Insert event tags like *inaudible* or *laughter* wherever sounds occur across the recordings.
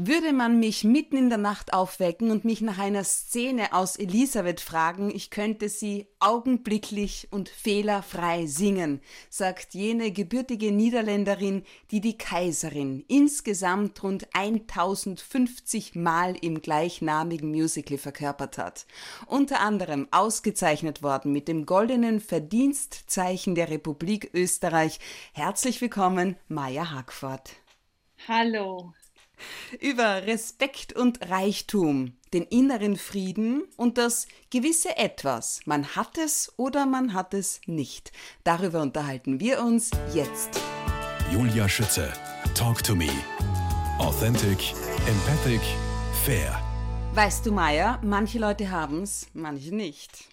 Würde man mich mitten in der Nacht aufwecken und mich nach einer Szene aus Elisabeth fragen, ich könnte sie augenblicklich und fehlerfrei singen, sagt jene gebürtige Niederländerin, die die Kaiserin insgesamt rund 1050 Mal im gleichnamigen Musical verkörpert hat. Unter anderem ausgezeichnet worden mit dem goldenen Verdienstzeichen der Republik Österreich. Herzlich willkommen, Maya Hackford. Hallo über Respekt und Reichtum, den inneren Frieden und das gewisse Etwas. Man hat es oder man hat es nicht. Darüber unterhalten wir uns jetzt. Julia Schütze, Talk to Me. Authentic, empathic, fair. Weißt du, Maya, manche Leute haben es, manche nicht.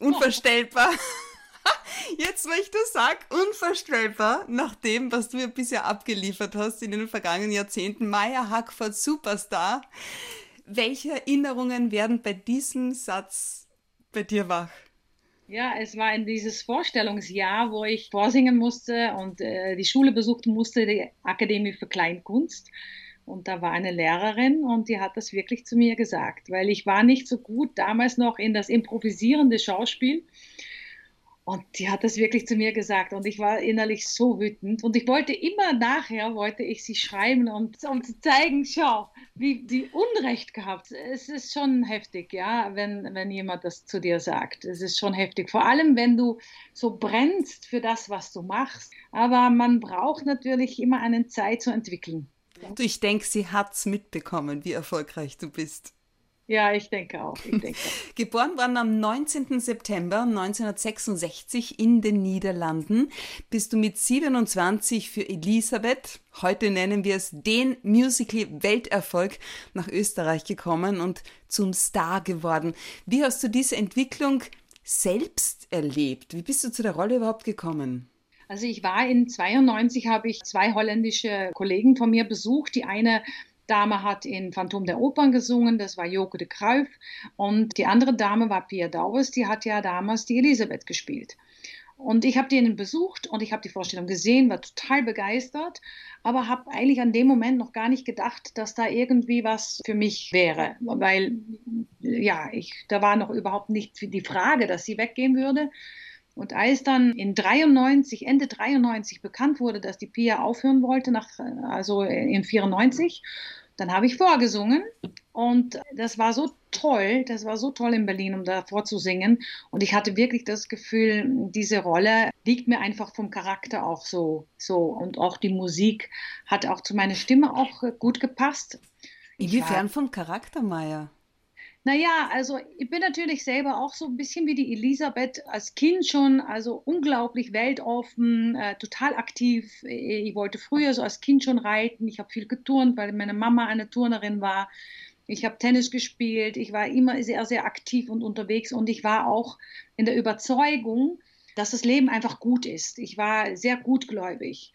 Unvorstellbar. *laughs* *laughs* Jetzt, wo ich das sag, unvorstellbar, nach dem, was du mir bisher abgeliefert hast in den vergangenen Jahrzehnten. Maya Hackford, Superstar. Welche Erinnerungen werden bei diesem Satz bei dir wach? Ja, es war in dieses Vorstellungsjahr, wo ich vorsingen musste und äh, die Schule besuchen musste, die Akademie für Kleinkunst. Und da war eine Lehrerin und die hat das wirklich zu mir gesagt, weil ich war nicht so gut damals noch in das improvisierende Schauspiel. Und die hat das wirklich zu mir gesagt und ich war innerlich so wütend und ich wollte immer nachher, wollte ich sie schreiben, um, um zu zeigen, schau, wie die Unrecht gehabt. Es ist schon heftig, ja, wenn, wenn jemand das zu dir sagt. Es ist schon heftig, vor allem wenn du so brennst für das, was du machst. Aber man braucht natürlich immer eine Zeit zu entwickeln. Ich denke, sie hat es mitbekommen, wie erfolgreich du bist. Ja, ich denke auch. Ich *laughs* denke Geboren worden am 19. September 1966 in den Niederlanden, bist du mit 27 für Elisabeth, heute nennen wir es den Musical-Welterfolg, nach Österreich gekommen und zum Star geworden. Wie hast du diese Entwicklung selbst erlebt? Wie bist du zu der Rolle überhaupt gekommen? Also ich war in 92, habe ich zwei holländische Kollegen von mir besucht. Die eine Dame hat in Phantom der Opern gesungen, das war Joke de Kruif. Und die andere Dame war Pia Dauwes, die hat ja damals die Elisabeth gespielt. Und ich habe den besucht und ich habe die Vorstellung gesehen, war total begeistert, aber habe eigentlich an dem Moment noch gar nicht gedacht, dass da irgendwie was für mich wäre, weil ja, ich, da war noch überhaupt nicht die Frage, dass sie weggehen würde. Und als dann in 93, Ende 93 bekannt wurde, dass die Pia aufhören wollte, nach, also in 94, dann habe ich vorgesungen und das war so toll, das war so toll in Berlin, um da vorzusingen. Und ich hatte wirklich das Gefühl, diese Rolle liegt mir einfach vom Charakter auch so, so. Und auch die Musik hat auch zu meiner Stimme auch gut gepasst. Inwiefern vom Charakter, Maya? Naja, also ich bin natürlich selber auch so ein bisschen wie die Elisabeth als Kind schon, also unglaublich weltoffen, äh, total aktiv. Ich wollte früher so als Kind schon reiten. Ich habe viel geturnt, weil meine Mama eine Turnerin war. Ich habe Tennis gespielt. Ich war immer sehr, sehr aktiv und unterwegs und ich war auch in der Überzeugung, dass das Leben einfach gut ist. Ich war sehr gutgläubig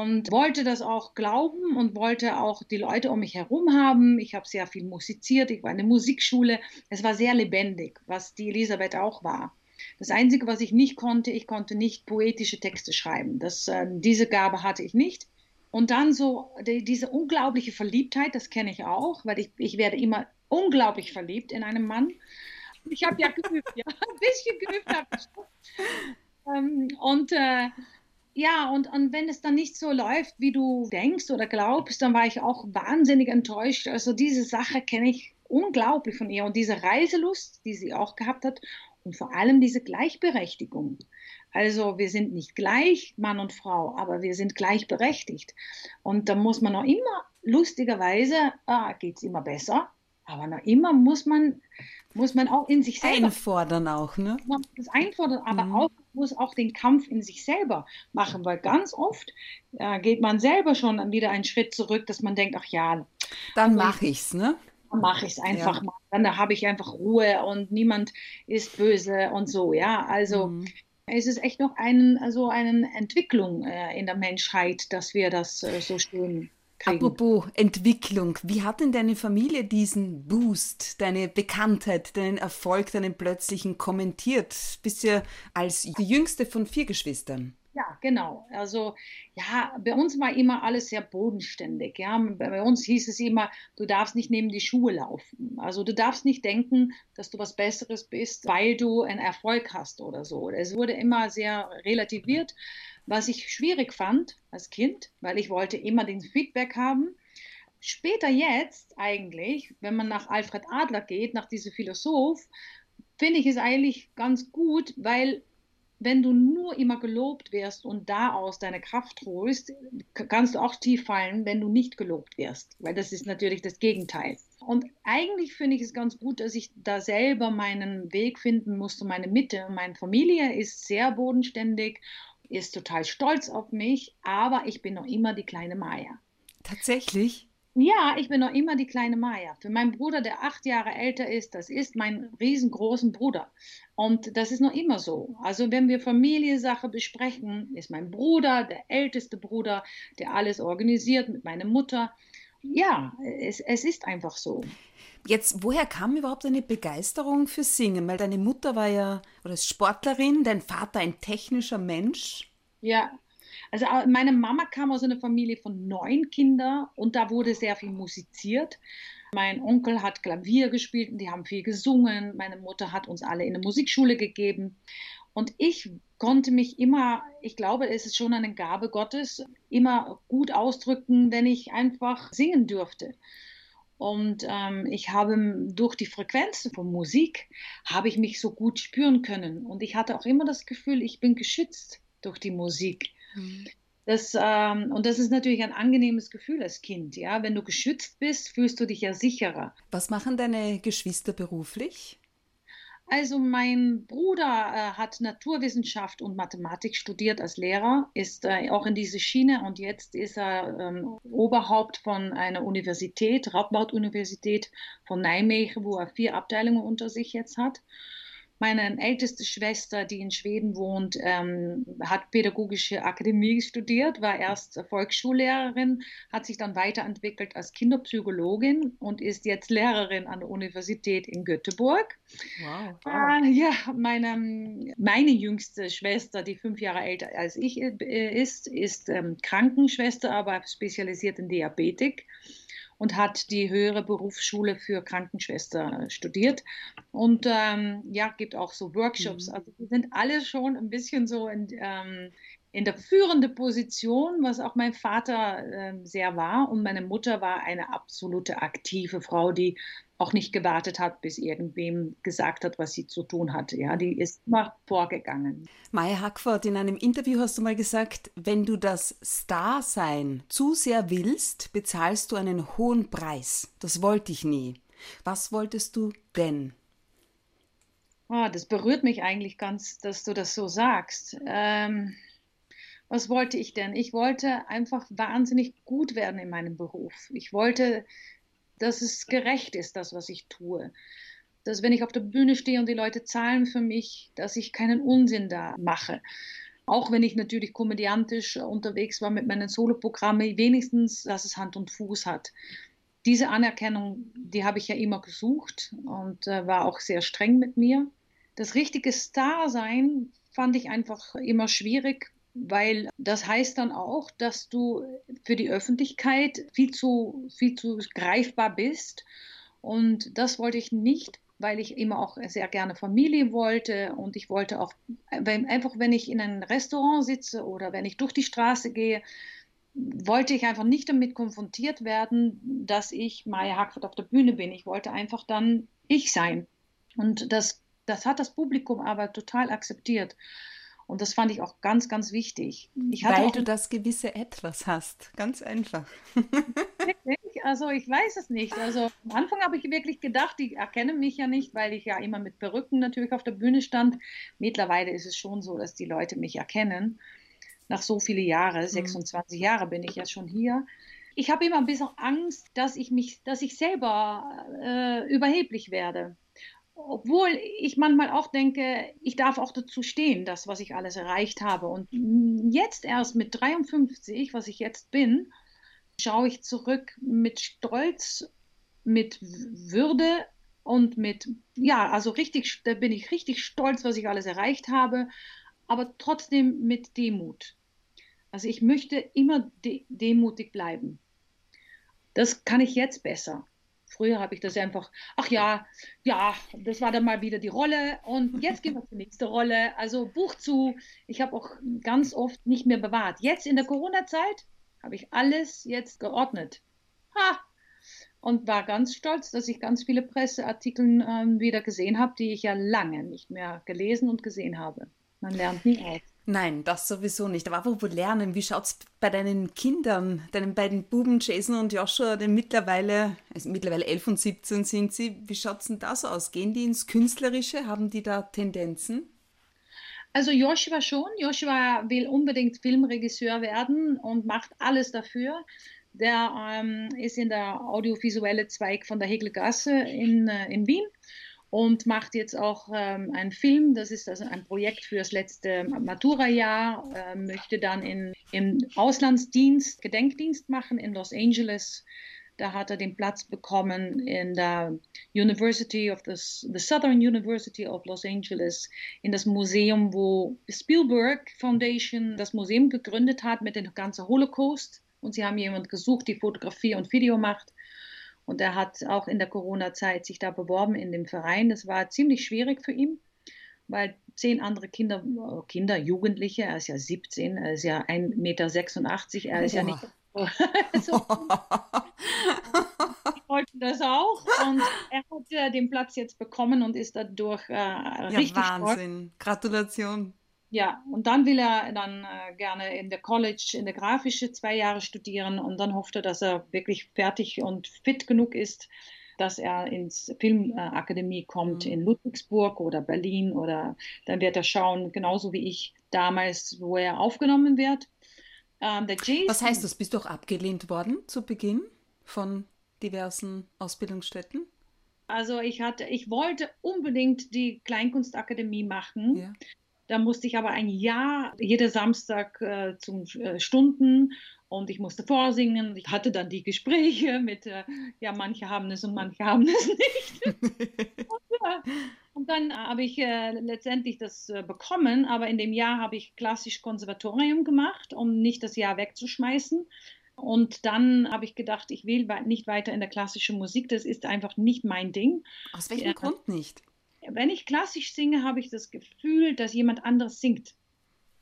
und wollte das auch glauben und wollte auch die Leute um mich herum haben. Ich habe sehr viel musiziert, ich war in der Musikschule. Es war sehr lebendig, was die Elisabeth auch war. Das Einzige, was ich nicht konnte, ich konnte nicht poetische Texte schreiben. Das, äh, diese Gabe hatte ich nicht. Und dann so die, diese unglaubliche Verliebtheit, das kenne ich auch, weil ich, ich werde immer unglaublich verliebt in einen Mann. Ich habe ja geübt, ja, *laughs* ein bisschen geübt habe ich. Ähm, und äh, ja, und, und wenn es dann nicht so läuft, wie du denkst oder glaubst, dann war ich auch wahnsinnig enttäuscht. Also diese Sache kenne ich unglaublich von ihr und diese Reiselust, die sie auch gehabt hat und vor allem diese Gleichberechtigung. Also wir sind nicht gleich, Mann und Frau, aber wir sind gleichberechtigt. Und da muss man noch immer, lustigerweise, ah, geht es immer besser, aber noch immer muss man, muss man auch in sich selber. Einfordern auch, ne? Das einfordern, aber mhm. auch muss auch den Kampf in sich selber machen, weil ganz oft äh, geht man selber schon wieder einen Schritt zurück, dass man denkt, ach ja, dann also mache ich's, ne? Dann mache ich es einfach ja. mal. Dann habe ich einfach Ruhe und niemand ist böse und so, ja. Also mhm. es ist echt noch ein, also eine Entwicklung äh, in der Menschheit, dass wir das äh, so schön kriegen. Apropos Entwicklung, wie hat denn deine Familie diesen Boost, deine Bekanntheit, deinen Erfolg, deinen plötzlichen kommentiert? Bist ja als die jüngste von vier Geschwistern. Ja, genau. Also ja, bei uns war immer alles sehr bodenständig. Ja, bei uns hieß es immer, du darfst nicht neben die Schuhe laufen. Also du darfst nicht denken, dass du was Besseres bist, weil du einen Erfolg hast oder so. Es wurde immer sehr relativiert, was ich schwierig fand als Kind, weil ich wollte immer den Feedback haben. Später jetzt eigentlich, wenn man nach Alfred Adler geht, nach diesem Philosoph, finde ich es eigentlich ganz gut, weil wenn du nur immer gelobt wirst und da aus deine Kraft holst, kannst du auch tief fallen, wenn du nicht gelobt wirst, weil das ist natürlich das Gegenteil. Und eigentlich finde ich es ganz gut, dass ich da selber meinen Weg finden musste, meine Mitte. Meine Familie ist sehr bodenständig, ist total stolz auf mich, aber ich bin noch immer die kleine Maya. Tatsächlich? Ja, ich bin noch immer die kleine Maya. Für meinen Bruder, der acht Jahre älter ist, das ist mein riesengroßen Bruder. Und das ist noch immer so. Also wenn wir Familiensache besprechen, ist mein Bruder, der älteste Bruder, der alles organisiert mit meiner Mutter. Ja, es, es ist einfach so. Jetzt, woher kam überhaupt eine Begeisterung für Singen? Weil deine Mutter war ja oder ist Sportlerin, dein Vater ein technischer Mensch. Ja, also äh, meine Mama kam aus einer Familie von neun Kindern und da wurde sehr viel musiziert. Mein Onkel hat Klavier gespielt und die haben viel gesungen. Meine Mutter hat uns alle in eine Musikschule gegeben. Und ich konnte mich immer, ich glaube, es ist schon eine Gabe Gottes, immer gut ausdrücken, wenn ich einfach singen dürfte. Und ähm, ich habe durch die Frequenz von Musik, habe ich mich so gut spüren können. Und ich hatte auch immer das Gefühl, ich bin geschützt durch die Musik. Mhm. Das, ähm, und das ist natürlich ein angenehmes Gefühl als Kind. Ja? Wenn du geschützt bist, fühlst du dich ja sicherer. Was machen deine Geschwister beruflich? Also mein Bruder äh, hat Naturwissenschaft und Mathematik studiert als Lehrer, ist äh, auch in diese Schiene und jetzt ist er ähm, Oberhaupt von einer Universität, Radboud-Universität von Nijmegen, wo er vier Abteilungen unter sich jetzt hat. Meine älteste Schwester, die in Schweden wohnt, ähm, hat pädagogische Akademie studiert, war erst Volksschullehrerin, hat sich dann weiterentwickelt als Kinderpsychologin und ist jetzt Lehrerin an der Universität in Göteborg. Wow. wow. Äh, ja, meine, meine jüngste Schwester, die fünf Jahre älter als ich äh, ist, ist ähm, Krankenschwester, aber spezialisiert in Diabetik und hat die höhere Berufsschule für Krankenschwester studiert und ähm, ja, gibt auch so Workshops. Mhm. Also wir sind alle schon ein bisschen so in, ähm, in der führenden Position, was auch mein Vater äh, sehr war. Und meine Mutter war eine absolute aktive Frau, die auch nicht gewartet hat, bis irgendwem gesagt hat, was sie zu tun hatte. Ja, die ist immer vorgegangen. Maya Hackford, in einem Interview hast du mal gesagt, wenn du das Star-Sein zu sehr willst, bezahlst du einen hohen Preis. Das wollte ich nie. Was wolltest du denn? Oh, das berührt mich eigentlich ganz, dass du das so sagst. Ähm, was wollte ich denn? Ich wollte einfach wahnsinnig gut werden in meinem Beruf. Ich wollte dass es gerecht ist, das, was ich tue. Dass wenn ich auf der Bühne stehe und die Leute zahlen für mich, dass ich keinen Unsinn da mache. Auch wenn ich natürlich komödiantisch unterwegs war mit meinen Soloprogrammen, wenigstens, dass es Hand und Fuß hat. Diese Anerkennung, die habe ich ja immer gesucht und äh, war auch sehr streng mit mir. Das richtige Star-Sein fand ich einfach immer schwierig, weil das heißt dann auch, dass du für die Öffentlichkeit viel zu, viel zu greifbar bist. Und das wollte ich nicht, weil ich immer auch sehr gerne Familie wollte und ich wollte auch, wenn, einfach wenn ich in einem Restaurant sitze oder wenn ich durch die Straße gehe, wollte ich einfach nicht damit konfrontiert werden, dass ich Maya Hackford auf der Bühne bin. Ich wollte einfach dann ich sein. Und das, das hat das Publikum aber total akzeptiert. Und das fand ich auch ganz, ganz wichtig. Weil du das gewisse Etwas hast. Ganz einfach. also ich weiß es nicht. Also am Anfang habe ich wirklich gedacht, die erkennen mich ja nicht, weil ich ja immer mit Perücken natürlich auf der Bühne stand. Mittlerweile ist es schon so, dass die Leute mich erkennen. Nach so vielen Jahren, 26 mhm. Jahre bin ich ja schon hier. Ich habe immer ein bisschen Angst, dass ich mich, dass ich selber äh, überheblich werde obwohl ich manchmal auch denke, ich darf auch dazu stehen, das, was ich alles erreicht habe. Und jetzt erst mit 53, was ich jetzt bin, schaue ich zurück mit Stolz, mit Würde und mit, ja, also richtig, da bin ich richtig stolz, was ich alles erreicht habe. aber trotzdem mit Demut. Also ich möchte immer de demutig bleiben. Das kann ich jetzt besser. Früher habe ich das einfach, ach ja, ja, das war dann mal wieder die Rolle und jetzt gehen wir zur nächsten Rolle. Also Buch zu. Ich habe auch ganz oft nicht mehr bewahrt. Jetzt in der Corona-Zeit habe ich alles jetzt geordnet. Ha! Und war ganz stolz, dass ich ganz viele Presseartikel ähm, wieder gesehen habe, die ich ja lange nicht mehr gelesen und gesehen habe. Man lernt nie aus. Nein, das sowieso nicht. Aber apropos Lernen, wie schaut es bei deinen Kindern, deinen beiden Buben Jason und Joshua, denn mittlerweile, also mittlerweile 11 und 17 sind sie, wie schaut es denn da so aus? Gehen die ins Künstlerische? Haben die da Tendenzen? Also Joshua schon. Joshua will unbedingt Filmregisseur werden und macht alles dafür. Der ähm, ist in der audiovisuelle Zweig von der Hegelgasse in, äh, in Wien und macht jetzt auch ähm, einen Film. Das ist also ein Projekt für das letzte Matura-Jahr. Äh, möchte dann in, im Auslandsdienst, Gedenkdienst machen in Los Angeles. Da hat er den Platz bekommen in der University of the, the Southern University of Los Angeles, in das Museum, wo Spielberg Foundation das Museum gegründet hat mit dem ganzen Holocaust. Und sie haben jemanden gesucht, die Fotografie und Video macht. Und er hat auch in der Corona-Zeit sich da beworben in dem Verein. Das war ziemlich schwierig für ihn, weil zehn andere Kinder, äh, Kinder, Jugendliche, er ist ja 17, er ist ja 1,86 Meter, er ist Boah. ja nicht so. *laughs* *laughs* Die wollten das auch und er hat äh, den Platz jetzt bekommen und ist dadurch äh, richtig ja, Wahnsinn. Sport. Gratulation. Ja, und dann will er dann äh, gerne in der College, in der Grafische zwei Jahre studieren und dann hofft er, dass er wirklich fertig und fit genug ist, dass er ins Filmakademie kommt mhm. in Ludwigsburg oder Berlin oder dann wird er schauen, genauso wie ich damals, wo er aufgenommen wird. Ähm, Was heißt das? Bist du auch abgelehnt worden zu Beginn von diversen Ausbildungsstätten? Also ich hatte, ich wollte unbedingt die Kleinkunstakademie machen. Ja. Da musste ich aber ein Jahr, jeden Samstag äh, zum äh, Stunden und ich musste vorsingen. Ich hatte dann die Gespräche *laughs* mit, äh, ja, manche haben es und manche haben es nicht. *laughs* und, äh, und, dann habe ich äh, letztendlich das äh, bekommen, aber in dem Jahr habe ich klassisch Konservatorium gemacht, um nicht das Jahr wegzuschmeißen. Und dann habe ich gedacht, ich will nicht weiter in der klassischen Musik, das ist einfach nicht mein Ding. Aus welchem Grund nicht? Wenn ich klassisch singe, habe ich das Gefühl, dass jemand anderes singt.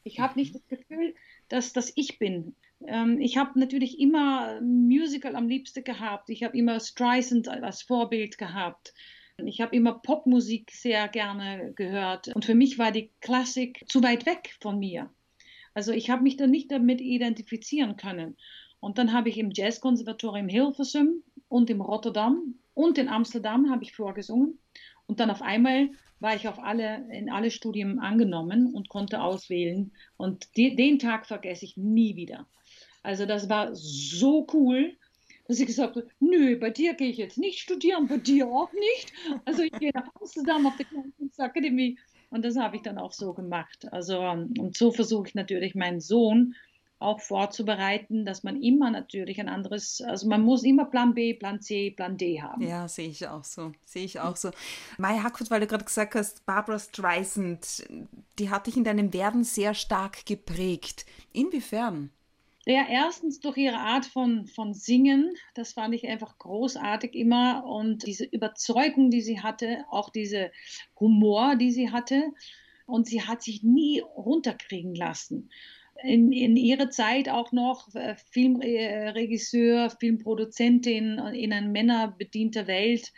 Ich habe nicht das Gefühl, dass das ich bin. Ähm, ich habe natürlich immer Musical am liebsten gehabt. Ich habe immer Streisand als Vorbild gehabt. Ich habe immer Popmusik sehr gerne gehört. Und für mich war die Klassik zu weit weg von mir. Also ich habe mich da nicht damit identifizieren können. Und dann habe ich im Jazzkonservatorium Hilversum und im Rotterdam und in Amsterdam habe ich vorgesungen. Und dann auf einmal war ich auf alle, in alle Studien angenommen und konnte auswählen. Und die, den Tag vergesse ich nie wieder. Also das war so cool, dass ich gesagt habe, nö, bei dir gehe ich jetzt nicht studieren, bei dir auch nicht. Also ich gehe nach Amsterdam auf die Kunstakademie. Und das habe ich dann auch so gemacht. Also und so versuche ich natürlich meinen Sohn auch vorzubereiten, dass man immer natürlich ein anderes, also man muss immer Plan B, Plan C, Plan D haben. Ja, sehe ich auch so. Sehe ich auch so. Maya Hackwood, weil du gerade gesagt hast, Barbara Streisand, die hat dich in deinem Werden sehr stark geprägt. Inwiefern? Ja, erstens durch ihre Art von, von Singen, das fand ich einfach großartig immer und diese Überzeugung, die sie hatte, auch diese Humor, die sie hatte und sie hat sich nie runterkriegen lassen in, in ihrer Zeit auch noch äh, Filmregisseur, Filmproduzentin in einer männerbedienter Welt,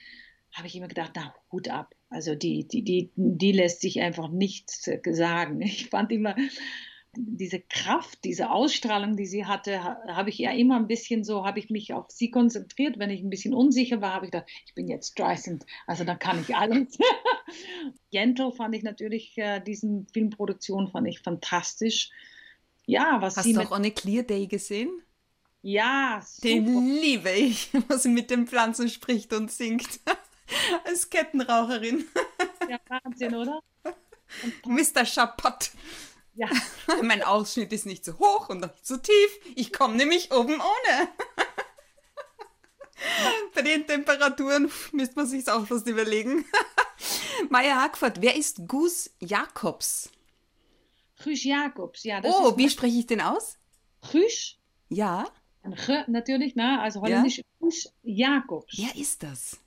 habe ich immer gedacht, na, Hut ab. Also die, die, die, die lässt sich einfach nichts sagen. Ich fand immer diese Kraft, diese Ausstrahlung, die sie hatte, habe ich ja immer ein bisschen so, habe ich mich auf sie konzentriert. Wenn ich ein bisschen unsicher war, habe ich gedacht, ich bin jetzt Streisand, also dann kann ich alles. *laughs* Gentle fand ich natürlich, äh, diesen Filmproduktion fand ich fantastisch ja, was Hast du auch a Clear Day gesehen? Ja, super. Den liebe ich, *laughs* was sie mit den Pflanzen spricht und singt. *laughs* Als Kettenraucherin. *laughs* Ja, Wahnsinn, oder? Mr. Chapot. Ja. mein Ausschnitt ist nicht so hoch und nicht so tief. Ich komme nämlich oben ohne. Bei den Temperaturen müsste man sich auch was überlegen. Maya Hackford, wer ist Gus Jakobs? Guus Jacobs, ja. oh, wie spreche ich den aus? Guus. Ja. G natürlich, ne? also holländisch. Ja. Guus Jacobs. Wer ist das?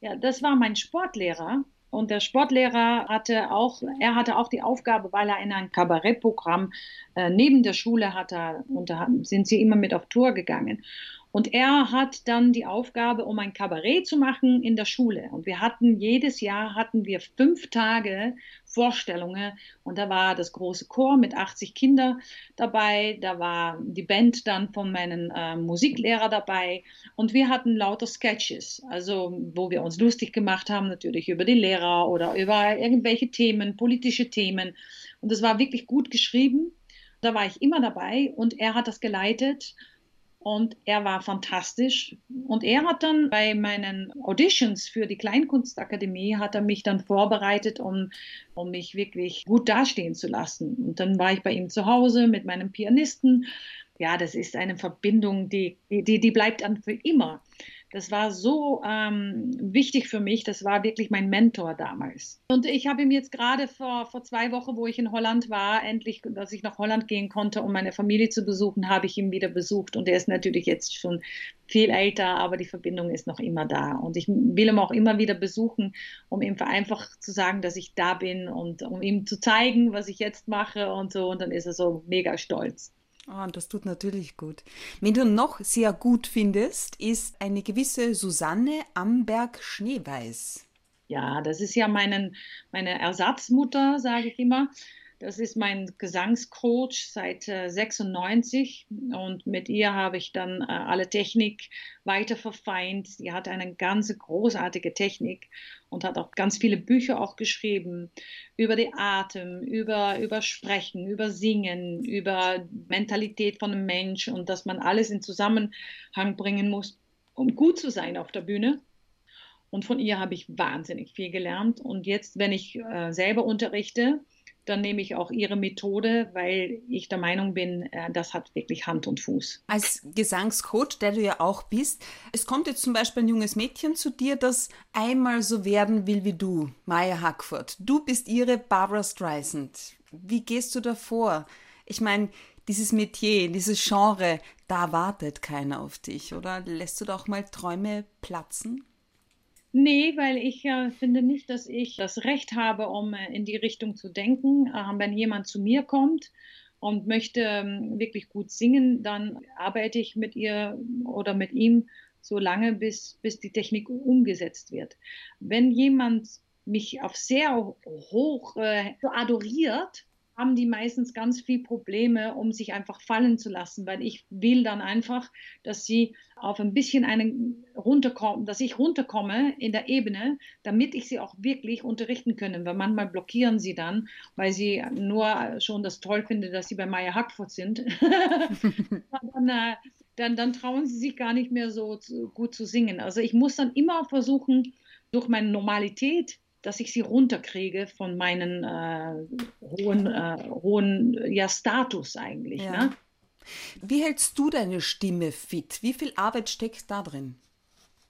Ja, das war mein Sportlehrer. Und der Sportlehrer hatte auch, er hatte auch die Aufgabe, weil er in ein Kabarettprogramm äh, neben der Schule hatte, und da sind sie immer mit auf Tour gegangen. Und er hat dann die Aufgabe, um ein Kabarett zu machen in der Schule. Und wir hatten jedes Jahr hatten wir fünf Tage Vorstellungen. Und da war das große Chor mit 80 Kindern dabei. Da war die Band dann von meinem äh, Musiklehrer dabei. Und wir hatten lauter Sketches, also wo wir uns lustig gemacht haben, natürlich über die Lehrer oder über irgendwelche Themen, politische Themen. Und das war wirklich gut geschrieben. Da war ich immer dabei und er hat das geleitet und er war fantastisch. Und er hat dann bei meinen Auditions für die Kleinkunstakademie, hat er mich dann vorbereitet, um, um mich wirklich gut dastehen zu lassen. Und dann war ich bei ihm zu Hause mit meinem Pianisten. Ja, das ist eine Verbindung, die, die, die bleibt dann für immer. Das war so ähm, wichtig für mich. Das war wirklich mein Mentor damals. Und ich habe ihm jetzt gerade vor, vor zwei Wochen, wo ich in Holland war, endlich, dass ich nach Holland gehen konnte, um meine Familie zu besuchen, habe ich ihn wieder besucht. Und er ist natürlich jetzt schon viel älter, aber die Verbindung ist noch immer da. Und ich will ihn auch immer wieder besuchen, um ihm einfach zu sagen, dass ich da bin und um ihm zu zeigen, was ich jetzt mache und so. Und dann ist er so mega stolz. Oh, das tut natürlich gut. Wen du noch sehr gut findest, ist eine gewisse Susanne Amberg-Schneeweiß. Ja, das ist ja meinen, meine Ersatzmutter, sage ich immer. Das ist mein Gesangscoach seit äh, 96 und mit ihr habe ich dann äh, alle Technik weiter verfeint. Sie hat eine ganz großartige Technik und hat auch ganz viele Bücher auch geschrieben über die Atem, über, über Sprechen, über Singen, über Mentalität von einem Mensch und dass man alles in Zusammenhang bringen muss, um gut zu sein auf der Bühne. Und von ihr habe ich wahnsinnig viel gelernt. Und jetzt, wenn ich äh, selber unterrichte, dann nehme ich auch ihre Methode, weil ich der Meinung bin, äh, das hat wirklich Hand und Fuß. Als Gesangscoach, der du ja auch bist, es kommt jetzt zum Beispiel ein junges Mädchen zu dir, das einmal so werden will wie du, Maya Hackford. Du bist ihre Barbara Streisand. Wie gehst du da vor? Ich meine, dieses Metier, dieses Genre, da wartet keiner auf dich, oder? Lässt du da auch mal Träume platzen? Nee, weil ich äh, finde nicht, dass ich das Recht habe, um äh, in die Richtung zu denken. Äh, wenn jemand zu mir kommt und möchte ähm, wirklich gut singen, dann arbeite ich mit ihr oder mit ihm so lange, bis, bis die Technik umgesetzt wird. Wenn jemand mich auf sehr hoch äh, adoriert, haben die meistens ganz viel Probleme, um sich einfach fallen zu lassen, weil ich will dann einfach, dass sie auf ein bisschen einen runterkommen, dass ich runterkomme in der Ebene, damit ich sie auch wirklich unterrichten können, weil manchmal blockieren sie dann, weil sie nur schon das toll finden, dass sie bei Maya Hackford sind. *laughs* *laughs* dann, äh, dann, dann trauen sie sich gar nicht mehr so gut zu singen. Also ich muss dann immer versuchen, durch meine Normalität dass ich sie runterkriege von meinem äh, hohen, äh, hohen ja, Status eigentlich. Ja. Ne? Wie hältst du deine Stimme fit? Wie viel Arbeit steckt da drin?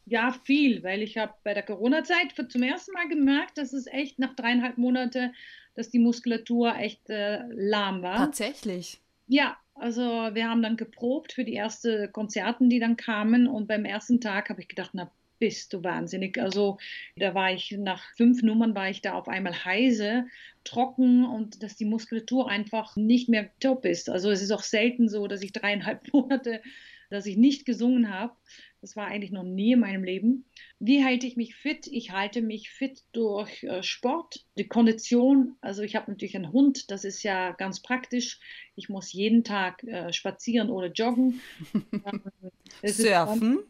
Ja, viel, weil ich habe bei der Corona-Zeit zum ersten Mal gemerkt, dass es echt nach dreieinhalb Monaten, dass die Muskulatur echt äh, lahm war. Tatsächlich. Ja, also wir haben dann geprobt für die ersten Konzerten, die dann kamen und beim ersten Tag habe ich gedacht, na bist du wahnsinnig. Also da war ich nach fünf Nummern war ich da auf einmal heise, trocken und dass die Muskulatur einfach nicht mehr top ist. Also es ist auch selten so, dass ich dreieinhalb *laughs* Monate, dass ich nicht gesungen habe. Das war eigentlich noch nie in meinem Leben. Wie halte ich mich fit? Ich halte mich fit durch äh, Sport, die Kondition. Also ich habe natürlich einen Hund, das ist ja ganz praktisch. Ich muss jeden Tag äh, spazieren oder joggen. *laughs* Surfen?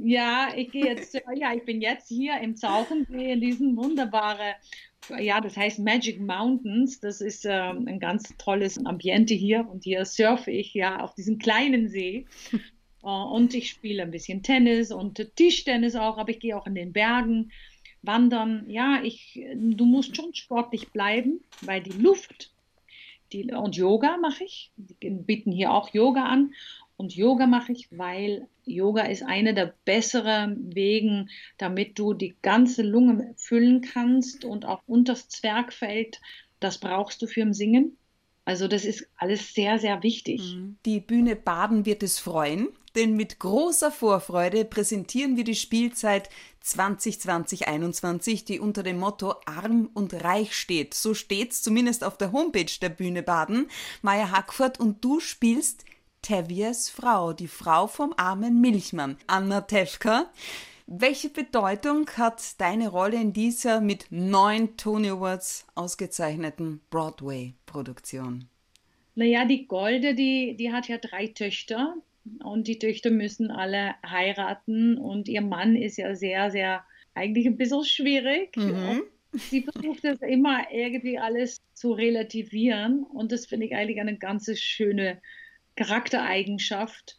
Ja, ich gehe jetzt, ja, ich bin jetzt hier im Zauchensee in diesem wunderbaren, ja, das heißt Magic Mountains. Das ist äh, ein ganz tolles Ambiente hier und hier surfe ich ja auf diesem kleinen See. Uh, und ich spiele ein bisschen Tennis und Tischtennis auch, aber ich gehe auch in den Bergen wandern. Ja, ich, du musst schon sportlich bleiben, weil die Luft die, und Yoga mache ich. Die bieten hier auch Yoga an. Und Yoga mache ich, weil Yoga ist einer der besseren Wegen, damit du die ganze Lunge füllen kannst und auch unter das Zwergfeld, das brauchst du für im Singen. Also das ist alles sehr, sehr wichtig. Mhm. Die Bühne Baden wird es freuen, denn mit großer Vorfreude präsentieren wir die Spielzeit 2020-21, die unter dem Motto Arm und Reich steht. So steht's zumindest auf der Homepage der Bühne Baden. Maya Hackford und du spielst Tevies Frau, die Frau vom armen Milchmann, Anna Tefka. Welche Bedeutung hat deine Rolle in dieser mit neun Tony Awards ausgezeichneten Broadway-Produktion? Naja, die Golde, die, die hat ja drei Töchter und die Töchter müssen alle heiraten und ihr Mann ist ja sehr, sehr eigentlich ein bisschen schwierig. Mhm. Sie versucht das immer irgendwie alles zu relativieren und das finde ich eigentlich eine ganz schöne Charaktereigenschaft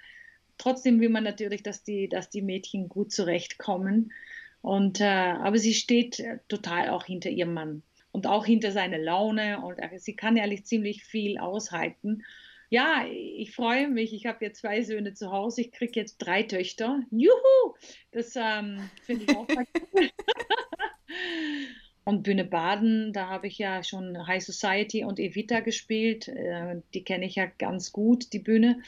trotzdem will man natürlich, dass die, dass die Mädchen gut zurechtkommen. Und, äh, aber sie steht total auch hinter ihrem Mann und auch hinter seiner Laune und äh, sie kann ehrlich ziemlich viel aushalten. Ja, ich freue mich. Ich habe jetzt zwei Söhne zu Hause. Ich kriege jetzt drei Töchter. Juhu! Das ähm, finde ich auch cool. *laughs* und Bühne Baden, da habe ich ja schon High Society und Evita gespielt. Äh, die kenne ich ja ganz gut, die Bühne.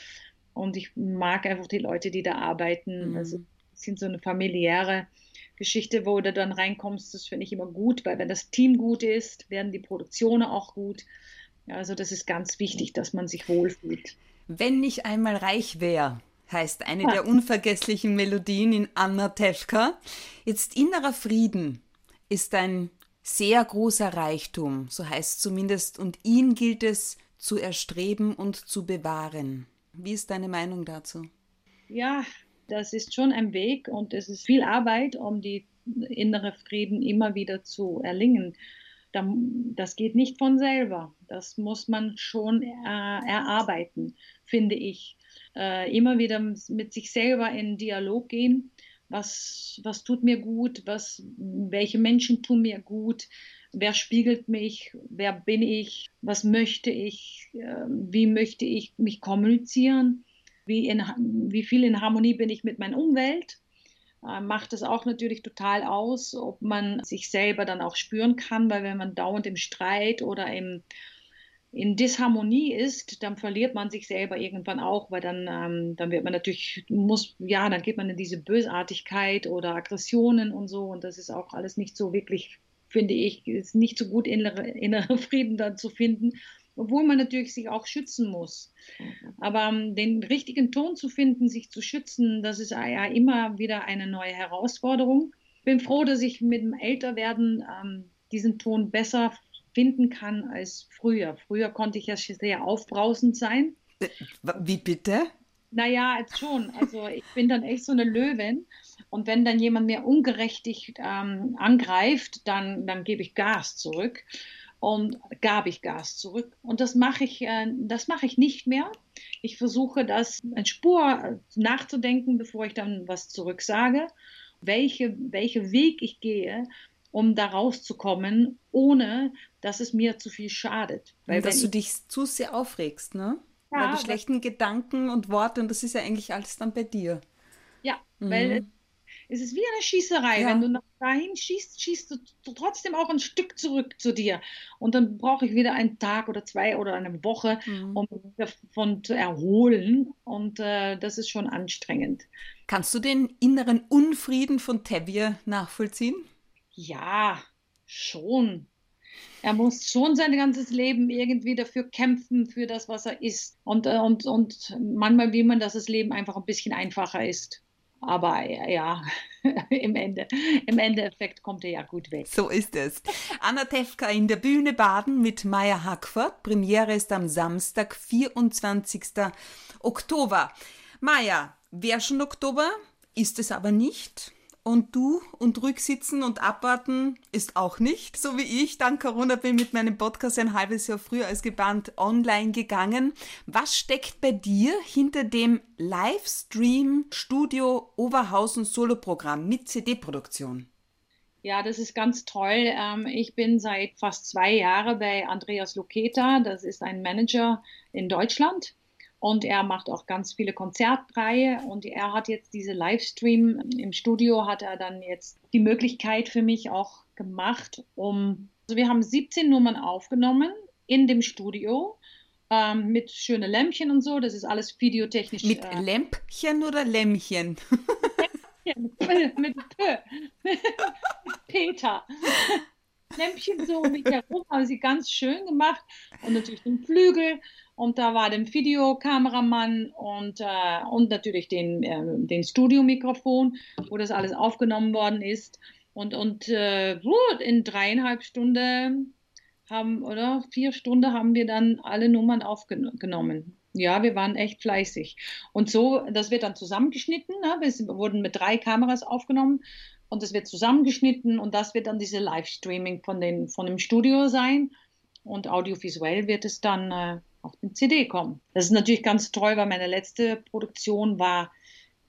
Und ich mag einfach die Leute, die da arbeiten. Mhm. Also sind so eine familiäre Geschichte, wo du dann reinkommst. Das finde ich immer gut, weil wenn das Team gut ist, werden die Produktionen auch gut. Also das ist ganz wichtig, dass man sich wohlfühlt. Wenn ich einmal reich wäre, heißt eine der unvergesslichen Melodien in Anna Tefka. Jetzt innerer Frieden ist ein sehr großer Reichtum, so heißt zumindest, und ihn gilt es zu erstreben und zu bewahren. Wie ist deine Meinung dazu? Ja, das ist schon ein Weg und es ist viel Arbeit, um die innere Frieden immer wieder zu erlingen. Das geht nicht von selber. Das muss man schon äh, erarbeiten, finde ich. Äh, immer wieder mit sich selber in Dialog gehen. Was, was tut mir gut? Was, welche Menschen tun mir gut? wer spiegelt mich, wer bin ich, was möchte ich, ähm, wie möchte ich mich kommunizieren, wie, in, wie viel in Harmonie bin ich mit meiner Umwelt. Äh, macht es auch natürlich total aus, ob man sich selber dann auch spüren kann, weil wenn man dauernd im Streit oder im, in Disharmonie ist, dann verliert man sich selber irgendwann auch, weil dann, ähm, dann wird man natürlich, muss, ja, dann geht man in diese Bösartigkeit oder Aggressionen und so und das ist auch alles nicht so wirklich finde ich, ist nicht so gut innere, innere *laughs* Frieden dann zu finden, obwohl man natürlich sich auch schützen muss. Aber ähm, den richtigen Ton zu finden, sich zu schützen, das ist ja immer wieder eine neue Herausforderung. Ich bin froh, dass ich mit dem Älterwerden ähm, diesen Ton besser finden kann als früher. Früher konnte ich ja sehr aufbrausend sein. Äh, wie bitte? Naja, jetzt schon. Also ich bin dann echt so eine Löwin. Und wenn dann jemand mir ungerechtig ähm, angreift, dann, dann gebe ich Gas zurück und gab ich Gas zurück. Und das mache ich, äh, das mache ich nicht mehr. Ich versuche, das in Spur nachzudenken, bevor ich dann was zurücksage, welche, welche Weg ich gehe, um da rauszukommen, ohne dass es mir zu viel schadet. Weil dass du ich, dich zu sehr aufregst, ne? Ja, Weil die schlechten Gedanken und Worte, und das ist ja eigentlich alles dann bei dir. Ja, mhm. weil es ist wie eine Schießerei. Ja. Wenn du nach dahin schießt, schießt du trotzdem auch ein Stück zurück zu dir. Und dann brauche ich wieder einen Tag oder zwei oder eine Woche, mhm. um davon zu erholen. Und äh, das ist schon anstrengend. Kannst du den inneren Unfrieden von Tevye nachvollziehen? Ja, schon. Er muss schon sein ganzes Leben irgendwie dafür kämpfen, für das, was er ist. Und, äh, und, und manchmal will man, dass das Leben einfach ein bisschen einfacher ist. Aber ja, *laughs* im, Ende, im Endeffekt kommt er ja gut weg. So ist es. Anna Tefka in der Bühne Baden mit Maya Hackford. Premiere ist am Samstag, 24. Oktober. Maya, wäre schon Oktober, ist es aber nicht. Und du und rücksitzen und abwarten ist auch nicht, so wie ich. Dank Corona bin mit meinem Podcast ein halbes Jahr früher als gebannt online gegangen. Was steckt bei dir hinter dem Livestream Studio Oberhausen Soloprogramm mit CD-Produktion? Ja, das ist ganz toll. Ähm, ich bin seit fast zwei Jahren bei Andreas Luketa. Das ist ein Manager in Deutschland und er macht auch ganz viele Konzertreihe und er hat jetzt diese Livestream im Studio hat er dann jetzt die Möglichkeit für mich auch gemacht, um also wir haben 17 Nummern aufgenommen in dem Studio ähm, mit schönen Lämpchen und so. Das ist alles videotechnisch. Mit äh, Lämpchen oder Lämmchen? Lämpchen *laughs* *laughs* mit P. Peter. *laughs* Lämpchen so um mich herum, haben sie ganz schön gemacht. Und natürlich den Flügel. Und da war der Videokameramann und, äh, und natürlich den, äh, den Studiomikrofon, wo das alles aufgenommen worden ist. Und, und äh, in dreieinhalb Stunden haben, oder vier Stunden haben wir dann alle Nummern aufgenommen. Ja, wir waren echt fleißig. Und so, das wird dann zusammengeschnitten. Ne? Wir wurden mit drei Kameras aufgenommen und das wird zusammengeschnitten und das wird dann diese Livestreaming von, den, von dem Studio sein. Und audiovisuell wird es dann äh, auf den CD kommen. Das ist natürlich ganz toll, weil meine letzte Produktion war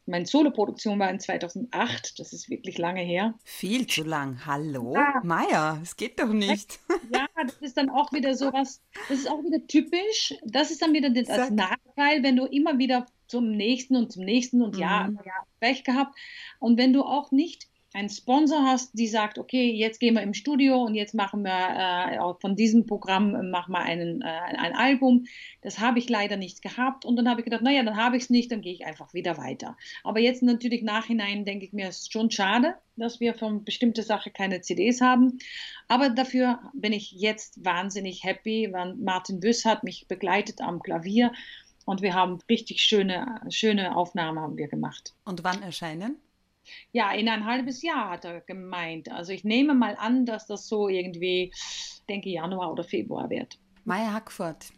meine Soloproduktion war in 2008, das ist wirklich lange her. Viel zu lang. Hallo? Ja. Maya, es geht doch nicht. *laughs* Ja, das ist dann auch wieder sowas, das ist auch wieder typisch. Das ist dann wieder das Sag. Nachteil, wenn du immer wieder zum nächsten und zum nächsten und mhm. ja, ja, Pech gehabt. Und wenn du auch nicht einen Sponsor hast, die sagt, okay, jetzt gehen wir im Studio und jetzt machen wir äh, von diesem Programm äh, machen wir einen, äh, ein Album. Das habe ich leider nicht gehabt und dann habe ich gedacht, naja, dann habe ich es nicht, dann gehe ich einfach wieder weiter. Aber jetzt natürlich nachhinein denke ich mir, es ist schon schade, dass wir von bestimmte Sache keine CDs haben. Aber dafür bin ich jetzt wahnsinnig happy. Martin Büss hat mich begleitet am Klavier und wir haben richtig schöne, schöne Aufnahmen haben wir gemacht. Und wann erscheinen? Ja, in ein halbes Jahr hat er gemeint. Also ich nehme mal an, dass das so irgendwie, denke Januar oder Februar wird. Maya Hackford,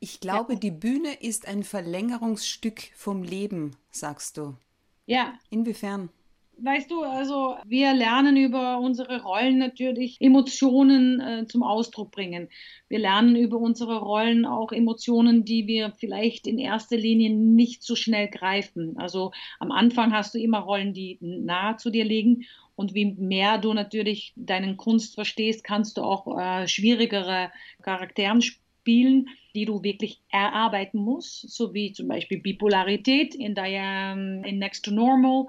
ich glaube, ja. die Bühne ist ein Verlängerungsstück vom Leben, sagst du. Ja. Inwiefern? Weißt du, also wir lernen über unsere Rollen natürlich Emotionen äh, zum Ausdruck bringen. Wir lernen über unsere Rollen auch Emotionen, die wir vielleicht in erster Linie nicht so schnell greifen. Also am Anfang hast du immer Rollen, die nahe zu dir liegen. Und wie mehr du natürlich deinen Kunst verstehst, kannst du auch äh, schwierigere Charakteren spielen, die du wirklich erarbeiten musst, so wie zum Beispiel Bipolarität in, der, in Next to Normal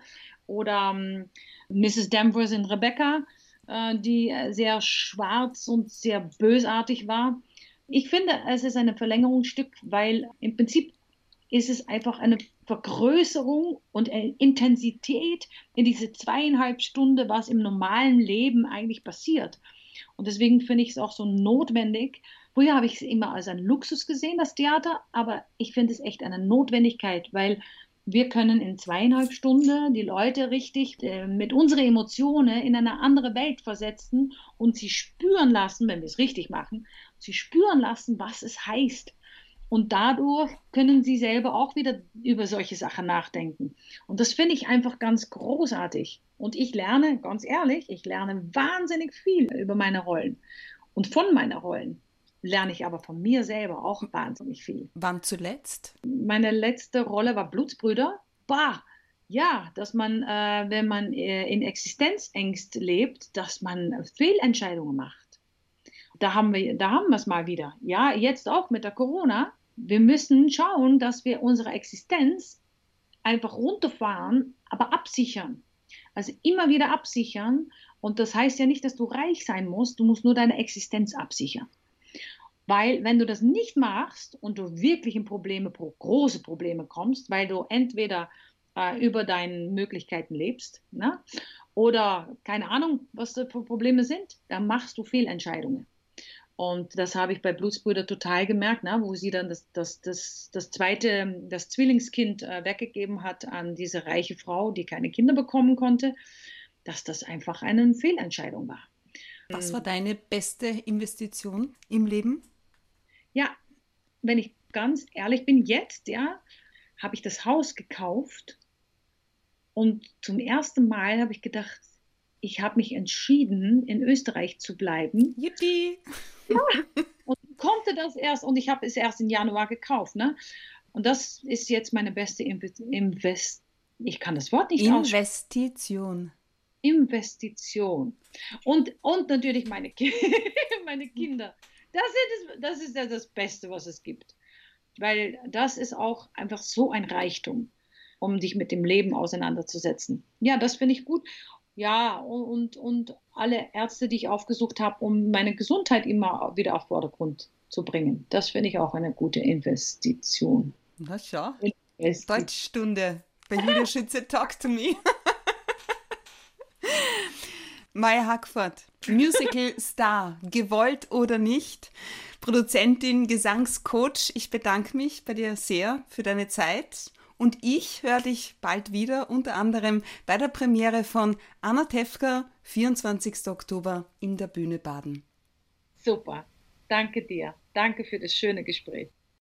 oder ähm, Mrs. Danvers in Rebecca, äh, die sehr schwarz und sehr bösartig war. Ich finde, es ist ein Verlängerungsstück, weil im Prinzip ist es einfach eine Vergrößerung und Intensität in diese zweieinhalb Stunden, was im normalen Leben eigentlich passiert. Und deswegen finde ich es auch so notwendig. Früher habe ich es immer als ein Luxus gesehen, das Theater, aber ich finde es echt eine Notwendigkeit, weil wir können in zweieinhalb Stunden die Leute richtig äh, mit unseren Emotionen in eine andere Welt versetzen und sie spüren lassen, wenn wir es richtig machen, sie spüren lassen, was es heißt. Und dadurch können sie selber auch wieder über solche Sachen nachdenken. Und das finde ich einfach ganz großartig. Und ich lerne, ganz ehrlich, ich lerne wahnsinnig viel über meine Rollen und von meinen Rollen lerne ich aber von mir selber auch wahnsinnig viel. Wann zuletzt? Meine letzte Rolle war Blutsbrüder. Bah! Ja, dass man, äh, wenn man äh, in Existenzängst lebt, dass man Fehlentscheidungen macht. Da haben wir, da haben wir es mal wieder. Ja, jetzt auch mit der Corona. Wir müssen schauen, dass wir unsere Existenz einfach runterfahren, aber absichern. Also immer wieder absichern. Und das heißt ja nicht, dass du reich sein musst. Du musst nur deine Existenz absichern. Weil wenn du das nicht machst und du wirklich in Probleme, große Probleme kommst, weil du entweder äh, über deine Möglichkeiten lebst ne? oder keine Ahnung, was da für Probleme sind, dann machst du Fehlentscheidungen. Und das habe ich bei Blutsbrüder total gemerkt, ne? wo sie dann das, das, das, das zweite, das Zwillingskind äh, weggegeben hat an diese reiche Frau, die keine Kinder bekommen konnte, dass das einfach eine Fehlentscheidung war. Was war deine beste Investition im Leben? Ja, wenn ich ganz ehrlich bin, jetzt, ja, habe ich das Haus gekauft und zum ersten Mal habe ich gedacht, ich habe mich entschieden, in Österreich zu bleiben. Yippie! Ja, und konnte das erst, und ich habe es erst im Januar gekauft, ne? Und das ist jetzt meine beste Invest. Ich kann das Wort nicht Investition. Investition. Und, und natürlich meine, *laughs* meine Kinder. Das ist, das ist ja das Beste, was es gibt. Weil das ist auch einfach so ein Reichtum, um dich mit dem Leben auseinanderzusetzen. Ja, das finde ich gut. Ja, und, und alle Ärzte, die ich aufgesucht habe, um meine Gesundheit immer wieder auf Vordergrund zu bringen. Das finde ich auch eine gute Investition. Na schau. Deutschstunde bei Julia Schütze Talk to Me. *laughs* Maya Hackford, Musical *laughs* Star, gewollt oder nicht, Produzentin, Gesangscoach. Ich bedanke mich bei dir sehr für deine Zeit und ich höre dich bald wieder, unter anderem bei der Premiere von Anna Tefka, 24. Oktober in der Bühne Baden. Super, danke dir. Danke für das schöne Gespräch.